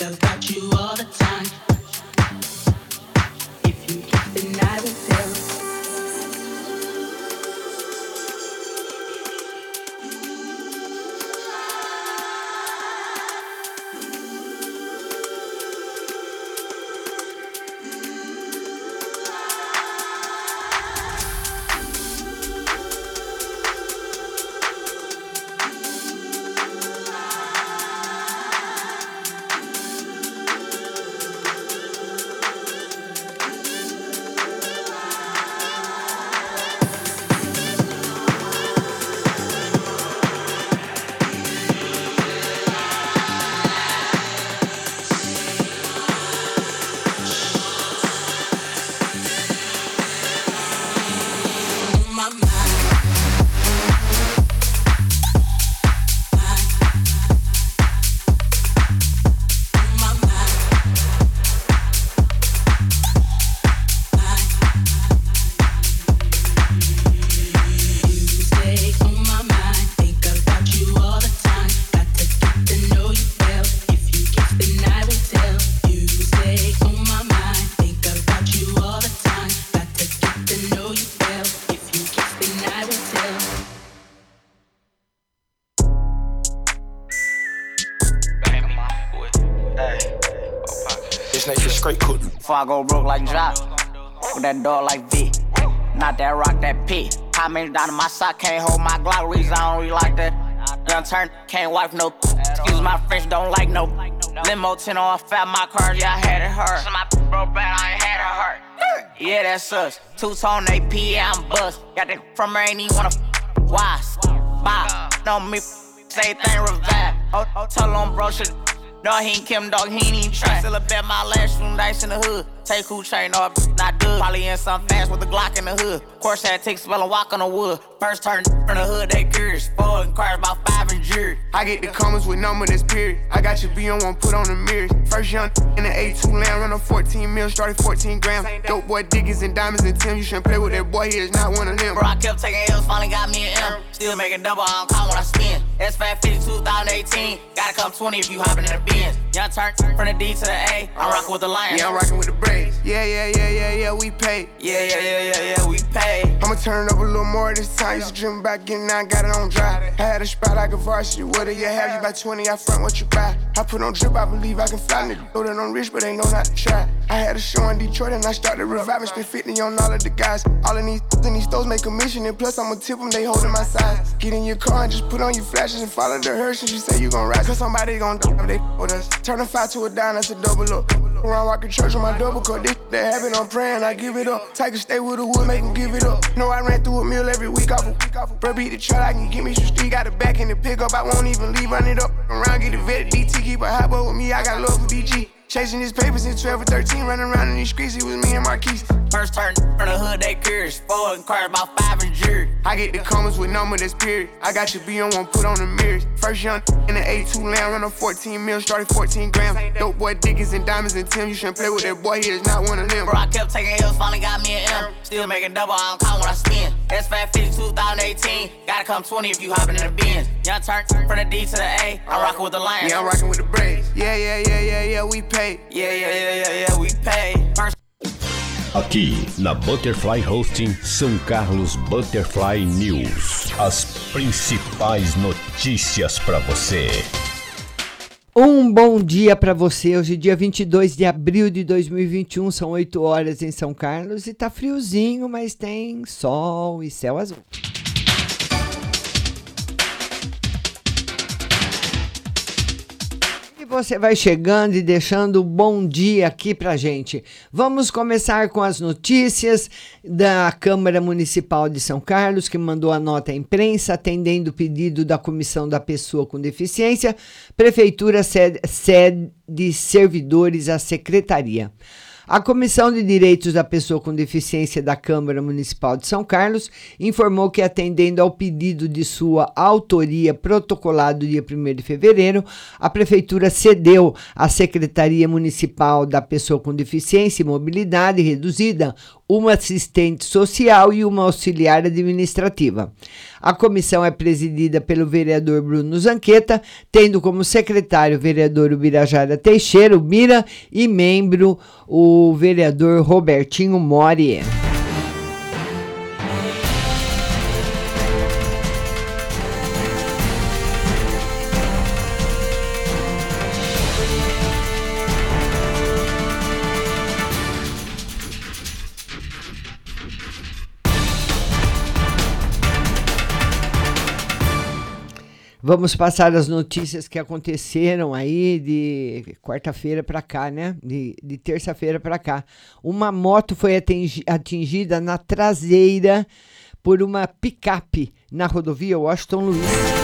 think about you all the time. I go broke like Jock. With that dog like V. Not that rock, that P. How many down in my sock can't hold my Glock? Reason I don't really like that. Young turn, can't wipe no. Excuse my French, don't like no. Limo 10 on fat, my car, yeah, I had it hurt. So my broke bad, I ain't had it hurt. Yeah, that's us. Two tone AP, yeah, I'm bust. Got that from her, ain't even wanna. Why? Bye. Know me, say thing revive. Oh, oh, tell on bro, shit. No, he ain't Kim, dog, he ain't even try. Still a bet my last room dice in the hood. Take who chain off, not good. Probably in some fast with a Glock in the hood. Course had take spell and walk on the wood. First turn from the hood, they curious. Four and cars about five and jury. I get the comments with number this period. I got your B on one, put on the mirrors. First young in the A2 land, run on 14 mil, started 14 grams. Dope boy Diggins and diamonds and Tim. You shouldn't play with that boy, he is not one of them. Bro, I kept taking L's, finally got me an M. Still making double, I don't call when I spin. S5 50 2018. Gotta come 20 if you hopping in the Benz. Young turn from the D to the A. I'm uh, rocking with the Lions. Yeah, I'm rocking with the Braves. Yeah, yeah, yeah, yeah, yeah, we pay. Yeah, yeah, yeah, yeah, yeah, we pay. I'ma turn it up a little more this time. Used to dream about getting out, got it on dry. I had a spot like a varsity. What do you have? You buy 20, I front what you buy. I put on drip, I believe I can fly. Nigga know that I'm rich, but they know not to try. I had a show in Detroit and I started reviving. Spent 50 on all of the guys. All of these in these stores make a mission. And plus, I'ma tip them, they holding my size. Get in your car and just put on your flashes and follow the hearse. And you say you gon' ride. Cause somebody gon' do they with us. Turn a five to a dime, that's a double up. Around rockin' church with my double cut. This that happen, I'm praying, I give it up. Take a stay with the wood, make him give it up. Know I ran through a meal every week off a. Bro, beat the truck, I can get me some street. Got a back in the pickup, I won't even leave. Run it up around, get the vet. DT, keep a hot boy with me, I got love for DG. Chasing his papers since 12 or 13, running around in these streets, it was me and Marquise. First turn from the hood, they curious. Four and cars, about five and jury. I get the comments with number that's period. I got your B on one, put on the mirrors. First young in the A2 land, run on 14 mil, started 14 grams. Dope boy Dickens and diamonds and Tim, you shouldn't play with that boy, he is not one of them. Bro, I kept taking L's, finally got me an M. Still making double, I don't count when I spin. S5 50 2018, gotta come 20 if you hopping in the Benz. Young turn from the D to the A, I'm rocking with the Lions. Yeah, I'm rocking with the Braves. Yeah, yeah, yeah, yeah, yeah, we pay. Yeah, yeah, yeah, yeah, yeah, we pay. First Aqui na Butterfly Hosting São Carlos Butterfly News. As principais notícias para você. Um bom dia para você. Hoje, dia 22 de abril de 2021, são 8 horas em São Carlos e tá friozinho, mas tem sol e céu azul. Você vai chegando e deixando um bom dia aqui para gente. Vamos começar com as notícias da Câmara Municipal de São Carlos, que mandou a nota à imprensa atendendo o pedido da Comissão da Pessoa com Deficiência. Prefeitura cede, cede servidores à Secretaria. A Comissão de Direitos da Pessoa com Deficiência da Câmara Municipal de São Carlos informou que, atendendo ao pedido de sua autoria protocolado dia 1 de fevereiro, a Prefeitura cedeu à Secretaria Municipal da Pessoa com Deficiência e Mobilidade Reduzida uma assistente social e uma auxiliar administrativa. A comissão é presidida pelo vereador Bruno Zanqueta, tendo como secretário o vereador Ubirajara Teixeira, Mira, e membro o vereador Robertinho Mori. Vamos passar as notícias que aconteceram aí de quarta-feira para cá, né? De, de terça-feira para cá. Uma moto foi atingi atingida na traseira por uma picape na rodovia Washington Luiz.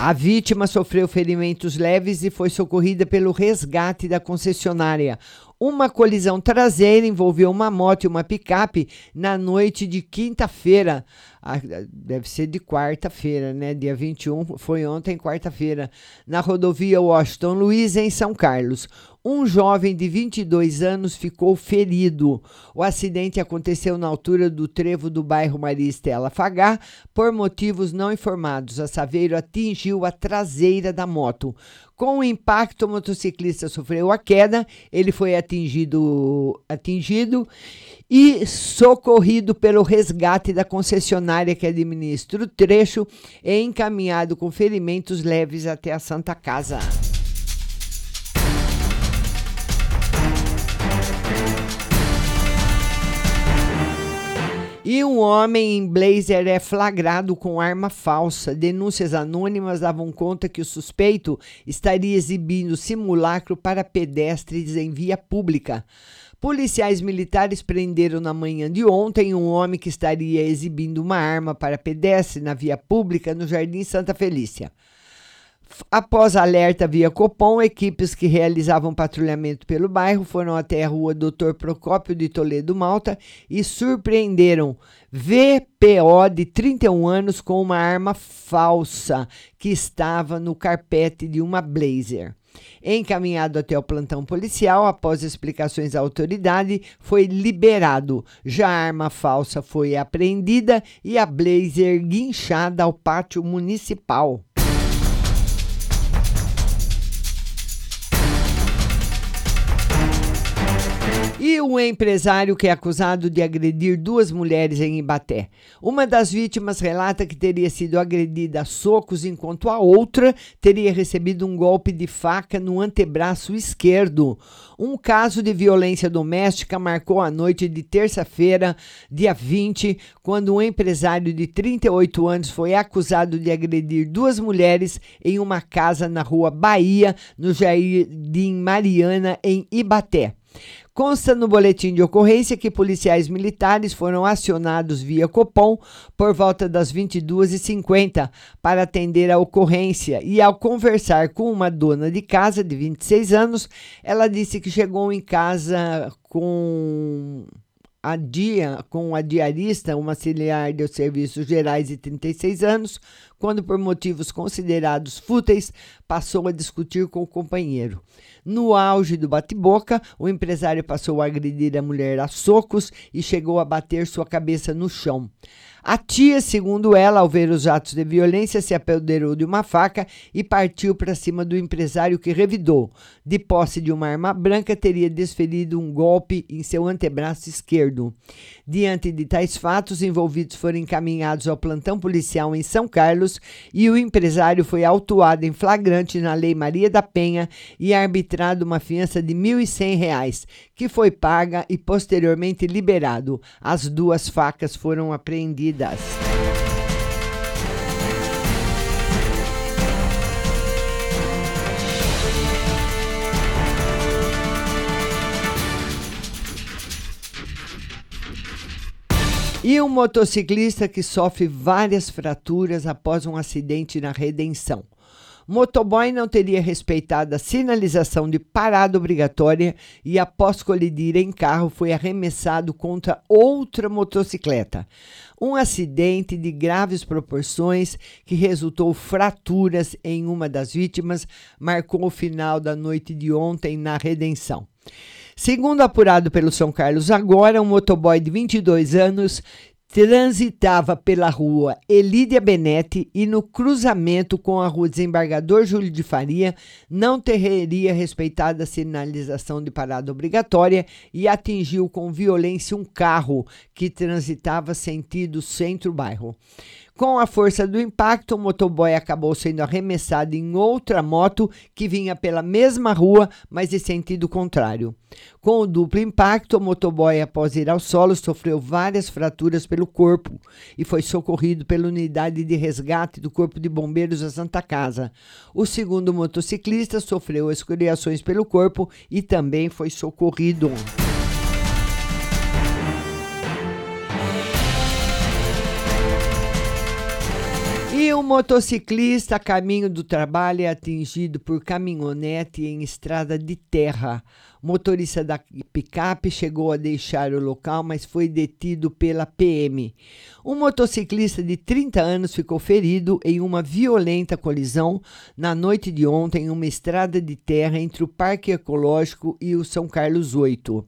A vítima sofreu ferimentos leves e foi socorrida pelo resgate da concessionária. Uma colisão traseira envolveu uma moto e uma picape na noite de quinta-feira. Ah, deve ser de quarta-feira, né? Dia 21, foi ontem, quarta-feira, na rodovia Washington Luiz, em São Carlos. Um jovem de 22 anos ficou ferido. O acidente aconteceu na altura do trevo do bairro Maria Estela Fagá. Por motivos não informados, a Saveiro atingiu a traseira da moto. Com o impacto, o motociclista sofreu a queda, ele foi atingido, atingido e socorrido pelo resgate da concessionária que administra o trecho e encaminhado com ferimentos leves até a Santa Casa. E um homem em blazer é flagrado com arma falsa. Denúncias anônimas davam conta que o suspeito estaria exibindo simulacro para pedestres em via pública. Policiais militares prenderam na manhã de ontem um homem que estaria exibindo uma arma para pedestre na via pública no Jardim Santa Felícia. Após alerta via Copom, equipes que realizavam patrulhamento pelo bairro foram até a rua Dr. Procópio de Toledo Malta e surpreenderam VPO de 31 anos com uma arma falsa que estava no carpete de uma Blazer. Encaminhado até o plantão policial, após explicações à autoridade, foi liberado. Já a arma falsa foi apreendida e a Blazer guinchada ao pátio municipal. E o empresário que é acusado de agredir duas mulheres em Ibaté. Uma das vítimas relata que teria sido agredida a socos, enquanto a outra teria recebido um golpe de faca no antebraço esquerdo. Um caso de violência doméstica marcou a noite de terça-feira, dia 20, quando um empresário de 38 anos foi acusado de agredir duas mulheres em uma casa na rua Bahia, no Jardim Mariana, em Ibaté. Consta no boletim de ocorrência que policiais militares foram acionados via Copom por volta das 22h50 para atender a ocorrência e, ao conversar com uma dona de casa de 26 anos, ela disse que chegou em casa com a dia com a diarista, uma auxiliar de serviços gerais de 36 anos, quando por motivos considerados fúteis passou a discutir com o companheiro. No auge do bate-boca, o empresário passou a agredir a mulher a socos e chegou a bater sua cabeça no chão. A tia, segundo ela, ao ver os atos de violência, se apoderou de uma faca e partiu para cima do empresário que revidou. De posse de uma arma branca, teria desferido um golpe em seu antebraço esquerdo. Diante de tais fatos, envolvidos foram encaminhados ao plantão policial em São Carlos e o empresário foi autuado em flagrante na Lei Maria da Penha e arbitrado uma fiança de R$ 1.100, que foi paga e posteriormente liberado. As duas facas foram apreendidas. E um motociclista que sofre várias fraturas após um acidente na Redenção. Motoboy não teria respeitado a sinalização de parada obrigatória e, após colidir em carro, foi arremessado contra outra motocicleta. Um acidente de graves proporções que resultou fraturas em uma das vítimas marcou o final da noite de ontem na Redenção. Segundo apurado pelo São Carlos agora, um motoboy de 22 anos transitava pela rua Elídia Benetti e no cruzamento com a rua Desembargador Júlio de Faria não teria respeitado a sinalização de parada obrigatória e atingiu com violência um carro que transitava sentido centro-bairro. Com a força do impacto, o motoboy acabou sendo arremessado em outra moto que vinha pela mesma rua, mas em sentido contrário. Com o duplo impacto, o motoboy, após ir ao solo, sofreu várias fraturas pelo corpo e foi socorrido pela unidade de resgate do Corpo de Bombeiros da Santa Casa. O segundo motociclista sofreu escoriações pelo corpo e também foi socorrido. E um motociclista a caminho do trabalho é atingido por caminhonete em estrada de terra. O motorista da picape chegou a deixar o local, mas foi detido pela PM. Um motociclista de 30 anos ficou ferido em uma violenta colisão na noite de ontem em uma estrada de terra entre o Parque Ecológico e o São Carlos 8.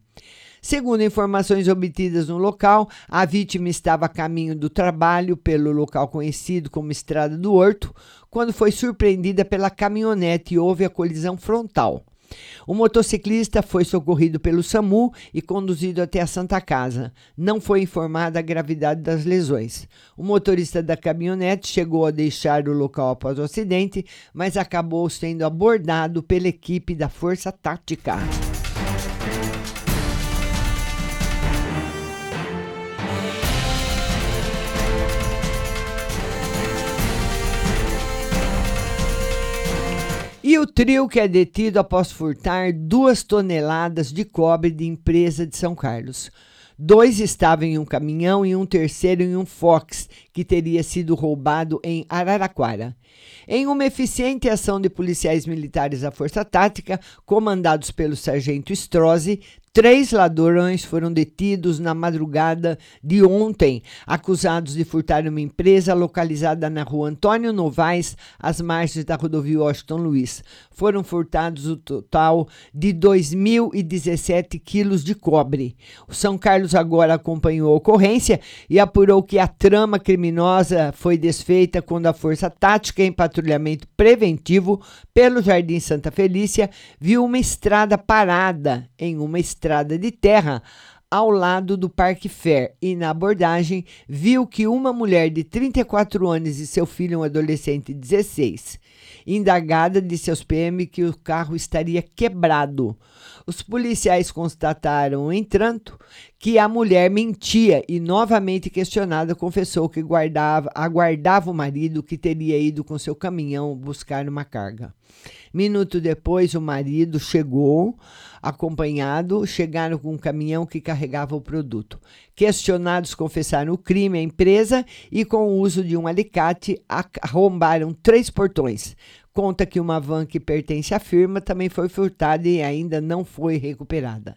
Segundo informações obtidas no local, a vítima estava a caminho do trabalho pelo local conhecido como Estrada do Horto, quando foi surpreendida pela caminhonete e houve a colisão frontal. O motociclista foi socorrido pelo SAMU e conduzido até a Santa Casa. Não foi informada a gravidade das lesões. O motorista da caminhonete chegou a deixar o local após o acidente, mas acabou sendo abordado pela equipe da Força Tática. O trio que é detido após furtar duas toneladas de cobre de empresa de São Carlos. Dois estavam em um caminhão e um terceiro em um Fox, que teria sido roubado em Araraquara. Em uma eficiente ação de policiais militares da Força Tática, comandados pelo sargento Strozzi, Três ladrões foram detidos na madrugada de ontem, acusados de furtar uma empresa localizada na rua Antônio Novaes, às margens da rodovia Washington Luiz. Foram furtados o total de 2.017 quilos de cobre. O São Carlos agora acompanhou a ocorrência e apurou que a trama criminosa foi desfeita quando a Força Tática, em patrulhamento preventivo pelo Jardim Santa Felícia, viu uma estrada parada em uma estrada estrada de terra ao lado do Parque Fair e na abordagem viu que uma mulher de 34 anos e seu filho, um adolescente de 16. Indagada, disse aos PM que o carro estaria quebrado. Os policiais constataram, entanto, que a mulher mentia e, novamente questionada, confessou que guardava, aguardava o marido que teria ido com seu caminhão buscar uma carga. Minuto depois, o marido chegou, acompanhado, chegaram com um caminhão que carregava o produto. Questionados confessaram o crime à empresa e, com o uso de um alicate, arrombaram três portões. Conta que uma van que pertence à firma também foi furtada e ainda não foi recuperada.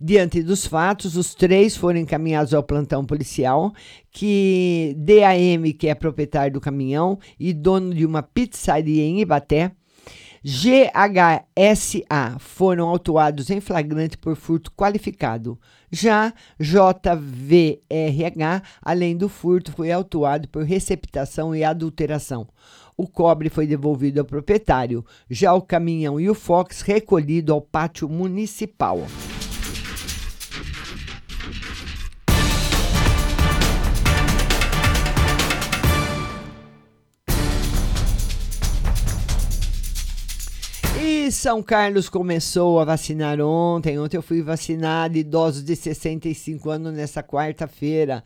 Diante dos fatos, os três foram encaminhados ao plantão policial, que DAM, que é proprietário do caminhão e dono de uma pizzaria em Ibaté, GHSA foram autuados em flagrante por furto qualificado. Já JVRH, além do furto, foi autuado por receptação e adulteração. O cobre foi devolvido ao proprietário, já o caminhão e o Fox recolhido ao pátio municipal. São Carlos começou a vacinar ontem. Ontem eu fui vacinado idosos de 65 anos nessa quarta-feira.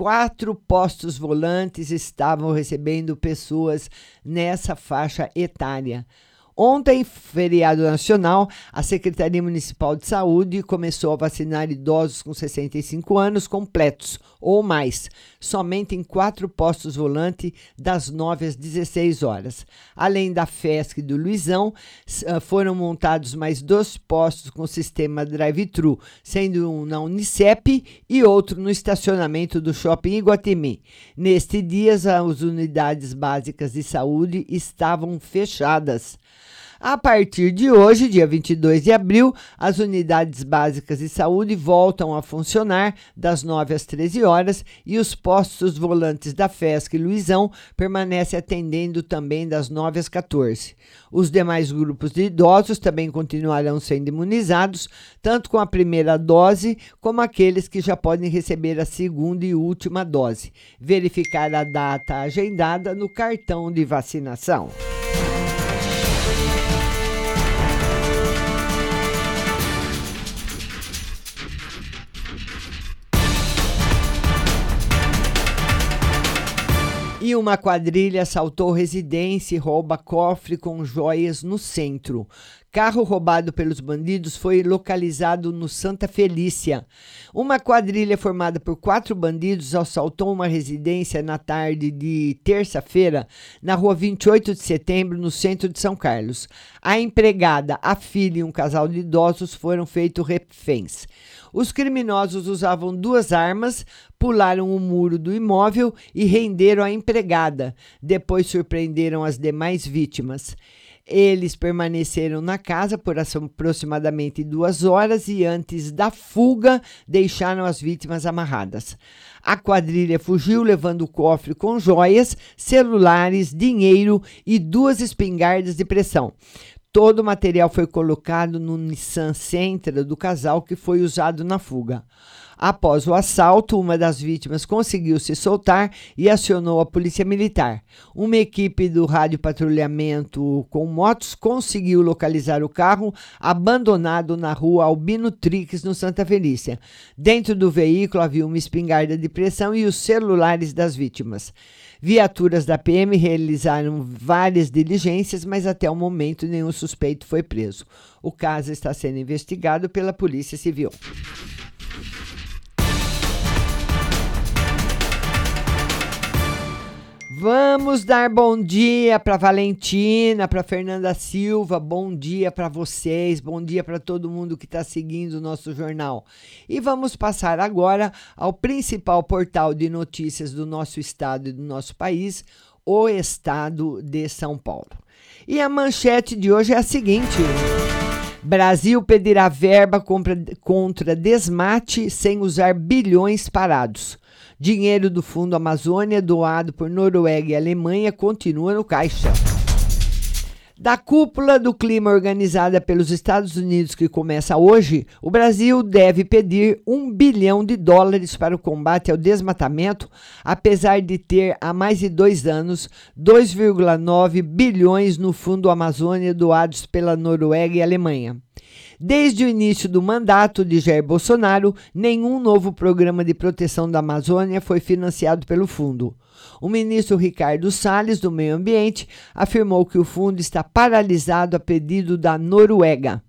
Quatro postos volantes estavam recebendo pessoas nessa faixa etária. Ontem, feriado nacional, a Secretaria Municipal de Saúde começou a vacinar idosos com 65 anos completos ou mais, somente em quatro postos volante, das 9 às 16 horas. Além da FESC do Luizão, ah, foram montados mais dois postos com sistema drive-thru, sendo um na Unicep e outro no estacionamento do Shopping Iguatemi. Neste dia, as unidades básicas de saúde estavam fechadas. A partir de hoje, dia 22 de abril, as unidades básicas de saúde voltam a funcionar das 9 às 13 horas e os postos volantes da FESC e Luizão permanecem atendendo também das 9 às 14. Os demais grupos de idosos também continuarão sendo imunizados, tanto com a primeira dose como aqueles que já podem receber a segunda e última dose. Verificar a data agendada no cartão de vacinação. E uma quadrilha assaltou residência e rouba cofre com joias no centro. Carro roubado pelos bandidos foi localizado no Santa Felícia. Uma quadrilha formada por quatro bandidos assaltou uma residência na tarde de terça-feira, na rua 28 de setembro, no centro de São Carlos. A empregada, a filha e um casal de idosos foram feitos reféns. Os criminosos usavam duas armas, pularam o muro do imóvel e renderam a empregada. Depois surpreenderam as demais vítimas. Eles permaneceram na casa por aproximadamente duas horas e, antes da fuga, deixaram as vítimas amarradas. A quadrilha fugiu levando o cofre com joias, celulares, dinheiro e duas espingardas de pressão. Todo o material foi colocado no Nissan Sentra do casal que foi usado na fuga. Após o assalto, uma das vítimas conseguiu se soltar e acionou a polícia militar. Uma equipe do rádio patrulhamento com motos conseguiu localizar o carro abandonado na rua Albino Trix, no Santa Felícia. Dentro do veículo havia uma espingarda de pressão e os celulares das vítimas. Viaturas da PM realizaram várias diligências, mas até o momento nenhum suspeito foi preso. O caso está sendo investigado pela Polícia Civil. Vamos dar bom dia para Valentina, para Fernanda Silva, bom dia para vocês, bom dia para todo mundo que está seguindo o nosso jornal. E vamos passar agora ao principal portal de notícias do nosso estado e do nosso país, o Estado de São Paulo. E a manchete de hoje é a seguinte. Brasil pedirá verba contra, contra desmate sem usar bilhões parados. Dinheiro do Fundo Amazônia doado por Noruega e Alemanha continua no caixa. Da cúpula do clima organizada pelos Estados Unidos, que começa hoje, o Brasil deve pedir um bilhão de dólares para o combate ao desmatamento, apesar de ter há mais de dois anos 2,9 bilhões no Fundo Amazônia doados pela Noruega e Alemanha. Desde o início do mandato de Jair Bolsonaro, nenhum novo programa de proteção da Amazônia foi financiado pelo fundo. O ministro Ricardo Salles, do Meio Ambiente, afirmou que o fundo está paralisado a pedido da Noruega.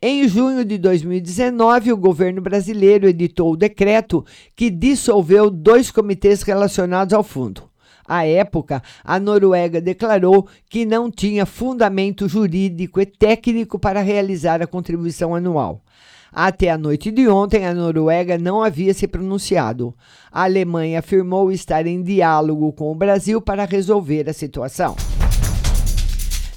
Em junho de 2019, o governo brasileiro editou o decreto que dissolveu dois comitês relacionados ao fundo. À época, a Noruega declarou que não tinha fundamento jurídico e técnico para realizar a contribuição anual. Até a noite de ontem, a Noruega não havia se pronunciado. A Alemanha afirmou estar em diálogo com o Brasil para resolver a situação.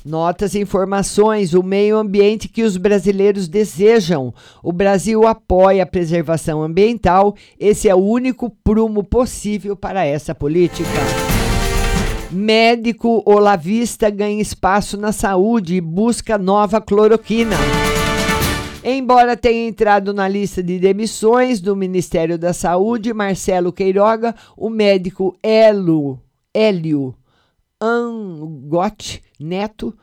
Notas e informações, o meio ambiente que os brasileiros desejam. O Brasil apoia a preservação ambiental. Esse é o único prumo possível para essa política. Médico olavista ganha espaço na saúde e busca nova cloroquina. Embora tenha entrado na lista de demissões do Ministério da Saúde, Marcelo Queiroga, o médico Elo, Hélio Angotti Neto,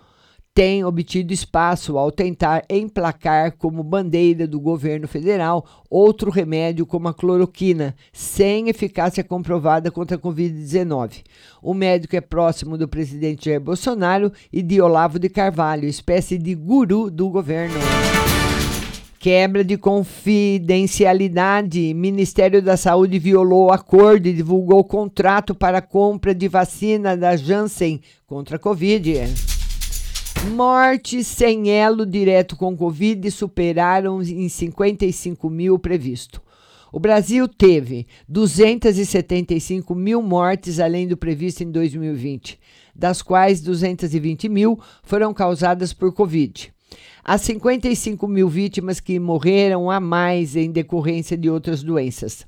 tem obtido espaço ao tentar emplacar como bandeira do governo federal outro remédio como a cloroquina, sem eficácia comprovada contra a Covid-19. O médico é próximo do presidente Jair Bolsonaro e de Olavo de Carvalho, espécie de guru do governo. Quebra de confidencialidade. Ministério da Saúde violou o acordo e divulgou contrato para compra de vacina da Janssen contra a Covid. Mortes sem elo direto com Covid superaram em 55 mil previsto. O Brasil teve 275 mil mortes além do previsto em 2020, das quais 220 mil foram causadas por Covid. As 55 mil vítimas que morreram a mais em decorrência de outras doenças.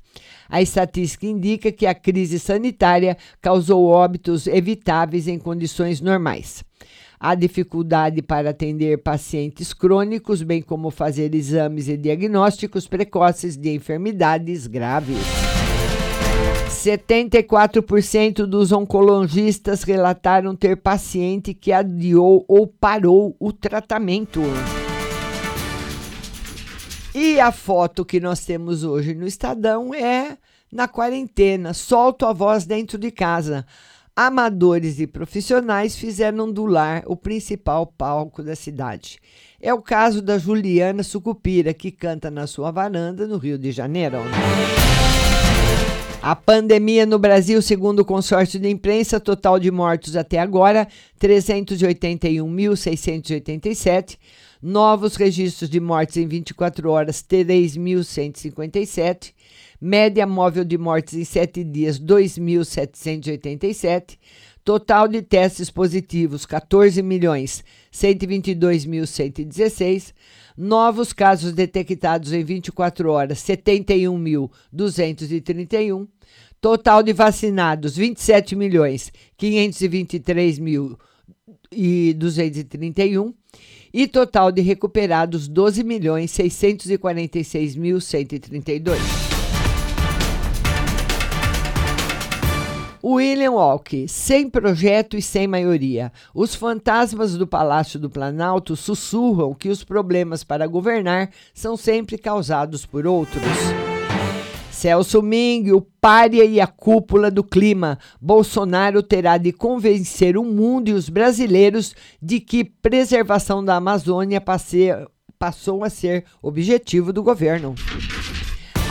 A estatística indica que a crise sanitária causou óbitos evitáveis em condições normais. Há dificuldade para atender pacientes crônicos, bem como fazer exames e diagnósticos precoces de enfermidades graves. 74% dos oncologistas relataram ter paciente que adiou ou parou o tratamento. E a foto que nós temos hoje no Estadão é na quarentena. Solto a voz dentro de casa. Amadores e profissionais fizeram do lar o principal palco da cidade. É o caso da Juliana Sucupira, que canta na sua varanda no Rio de Janeiro. A pandemia no Brasil, segundo o consórcio de imprensa, total de mortos até agora, 381.687. Novos registros de mortes em 24 horas, 3.157. Média móvel de mortes em 7 dias, 2.787. Total de testes positivos, 14 milhões 122.116. Novos casos detectados em 24 horas, 71.231. Total de vacinados, 27 milhões 523 mil 231 e total de recuperados 12 milhões 646 mil 132. William Walk, sem projeto e sem maioria. Os fantasmas do Palácio do Planalto sussurram que os problemas para governar são sempre causados por outros. Celso Ming, o pária e a cúpula do clima. Bolsonaro terá de convencer o mundo e os brasileiros de que preservação da Amazônia passou a ser objetivo do governo.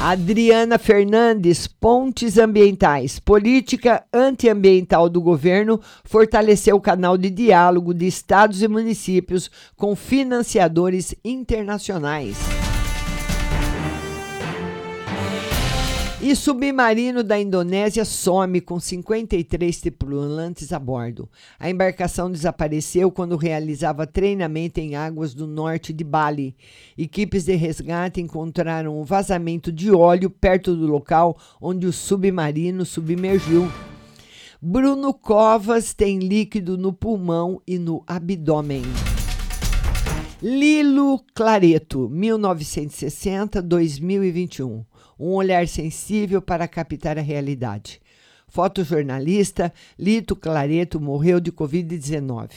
Adriana Fernandes, Pontes Ambientais. Política antiambiental do governo fortaleceu o canal de diálogo de estados e municípios com financiadores internacionais. E submarino da Indonésia some com 53 tripulantes a bordo. A embarcação desapareceu quando realizava treinamento em águas do norte de Bali. Equipes de resgate encontraram um vazamento de óleo perto do local onde o submarino submergiu. Bruno Covas tem líquido no pulmão e no abdômen. Lilo Clareto, 1960-2021 um olhar sensível para captar a realidade. Fotojornalista Lito Clareto morreu de Covid-19.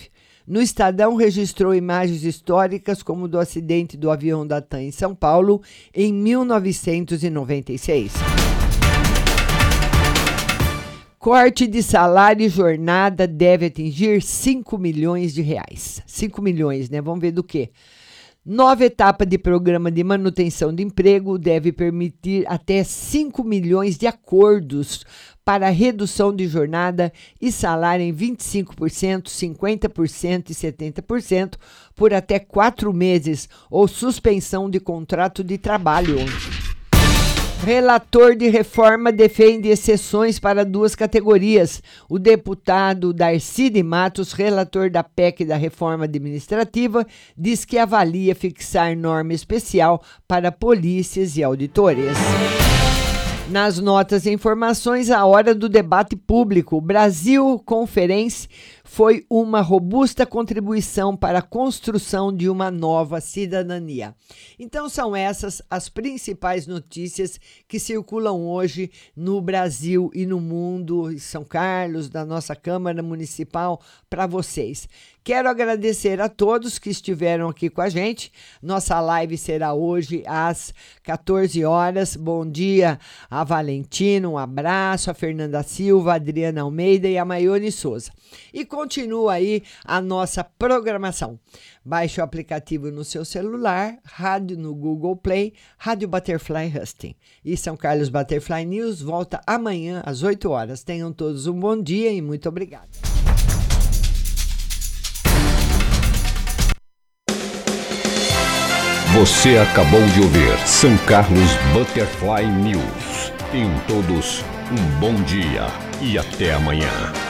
No Estadão registrou imagens históricas como do acidente do avião da TAM em São Paulo em 1996. Corte de salário e jornada deve atingir 5 milhões de reais. 5 milhões, né? Vamos ver do que? Nova etapa de programa de manutenção de emprego deve permitir até 5 milhões de acordos para redução de jornada e salário em 25%, 50% e 70% por até quatro meses ou suspensão de contrato de trabalho. Relator de reforma defende exceções para duas categorias. O deputado Darcy de Matos, relator da PEC da reforma administrativa, diz que avalia fixar norma especial para polícias e auditores. Nas notas e informações, a hora do debate público. Brasil Conferência foi uma robusta contribuição para a construção de uma nova cidadania. Então, são essas as principais notícias que circulam hoje no Brasil e no mundo, em São Carlos, da nossa Câmara Municipal, para vocês. Quero agradecer a todos que estiveram aqui com a gente. Nossa live será hoje às 14 horas. Bom dia a Valentina, um abraço, a Fernanda Silva, a Adriana Almeida e a Maione Souza. E continua aí a nossa programação. Baixe o aplicativo no seu celular, rádio no Google Play, Rádio Butterfly Husting. E São Carlos Butterfly News volta amanhã às 8 horas. Tenham todos um bom dia e muito obrigada. Você acabou de ouvir São Carlos Butterfly News. Tenham todos um bom dia e até amanhã.